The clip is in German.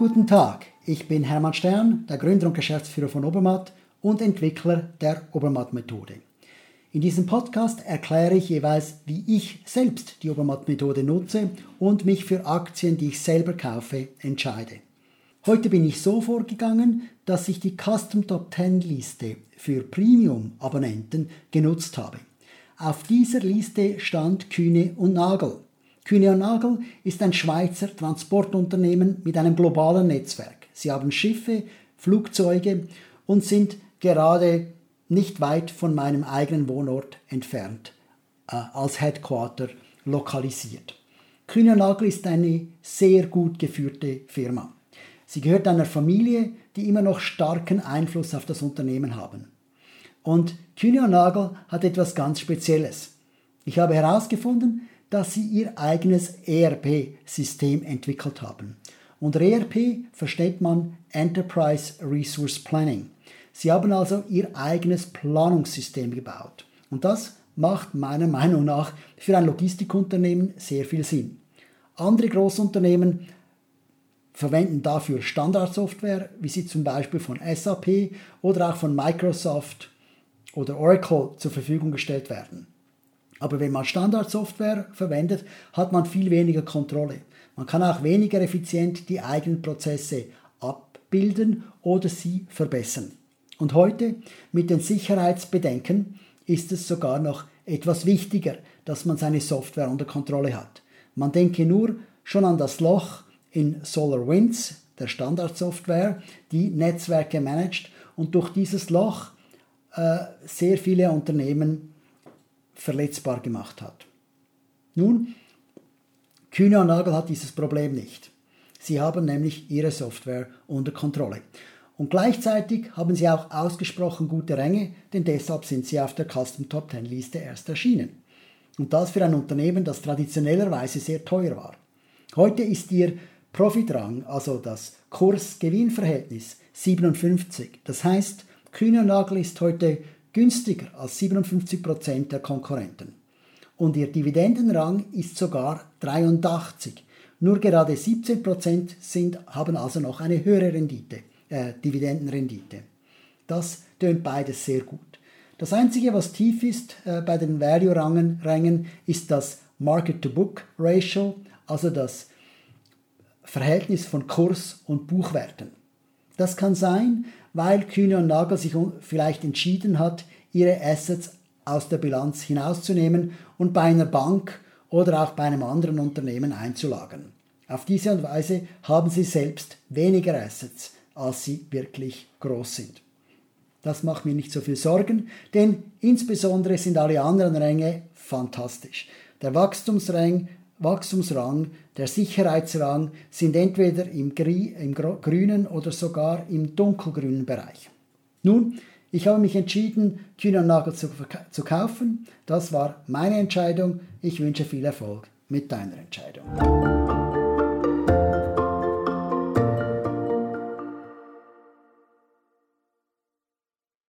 Guten Tag, ich bin Hermann Stern, der Gründer und Geschäftsführer von Obermatt und Entwickler der Obermatt-Methode. In diesem Podcast erkläre ich jeweils, wie ich selbst die Obermatt-Methode nutze und mich für Aktien, die ich selber kaufe, entscheide. Heute bin ich so vorgegangen, dass ich die Custom Top 10 Liste für Premium-Abonnenten genutzt habe. Auf dieser Liste stand Kühne und Nagel. Kühne Nagel ist ein Schweizer Transportunternehmen mit einem globalen Netzwerk. Sie haben Schiffe, Flugzeuge und sind gerade nicht weit von meinem eigenen Wohnort entfernt äh, als Headquarter lokalisiert. Kühne Nagel ist eine sehr gut geführte Firma. Sie gehört einer Familie, die immer noch starken Einfluss auf das Unternehmen haben. Und Kühne Nagel hat etwas ganz Spezielles. Ich habe herausgefunden, dass sie ihr eigenes ERP-System entwickelt haben. Unter ERP versteht man Enterprise Resource Planning. Sie haben also ihr eigenes Planungssystem gebaut. Und das macht meiner Meinung nach für ein Logistikunternehmen sehr viel Sinn. Andere Großunternehmen verwenden dafür Standardsoftware, wie sie zum Beispiel von SAP oder auch von Microsoft oder Oracle zur Verfügung gestellt werden. Aber wenn man Standardsoftware verwendet, hat man viel weniger Kontrolle. Man kann auch weniger effizient die eigenen Prozesse abbilden oder sie verbessern. Und heute mit den Sicherheitsbedenken ist es sogar noch etwas wichtiger, dass man seine Software unter Kontrolle hat. Man denke nur schon an das Loch in SolarWinds, der Standardsoftware, die Netzwerke managt und durch dieses Loch äh, sehr viele Unternehmen verletzbar gemacht hat. Nun, Kühne und Nagel hat dieses Problem nicht. Sie haben nämlich ihre Software unter Kontrolle. Und gleichzeitig haben sie auch ausgesprochen gute Ränge, denn deshalb sind sie auf der Custom Top 10 Liste erst erschienen. Und das für ein Unternehmen, das traditionellerweise sehr teuer war. Heute ist ihr Profitrang, also das Kurs-Gewinn-Verhältnis, 57. Das heißt, Kühne Nagel ist heute günstiger als 57% der Konkurrenten. Und ihr Dividendenrang ist sogar 83. Nur gerade 17% sind, haben also noch eine höhere Rendite, äh, Dividendenrendite. Das tönt beides sehr gut. Das Einzige, was tief ist äh, bei den Value-Rängen, ist das Market-to-Book-Ratio, also das Verhältnis von Kurs und Buchwerten. Das kann sein, weil Kühne und Nagel sich vielleicht entschieden hat, ihre Assets aus der Bilanz hinauszunehmen und bei einer Bank oder auch bei einem anderen Unternehmen einzulagern. Auf diese Weise haben sie selbst weniger Assets, als sie wirklich groß sind. Das macht mir nicht so viel Sorgen, denn insbesondere sind alle anderen Ränge fantastisch. Der Wachstumsrang Wachstumsrang, der Sicherheitsrang sind entweder im, im grünen oder sogar im dunkelgrünen Bereich. Nun, ich habe mich entschieden, Kühne Nagel zu, zu kaufen. Das war meine Entscheidung. Ich wünsche viel Erfolg mit deiner Entscheidung.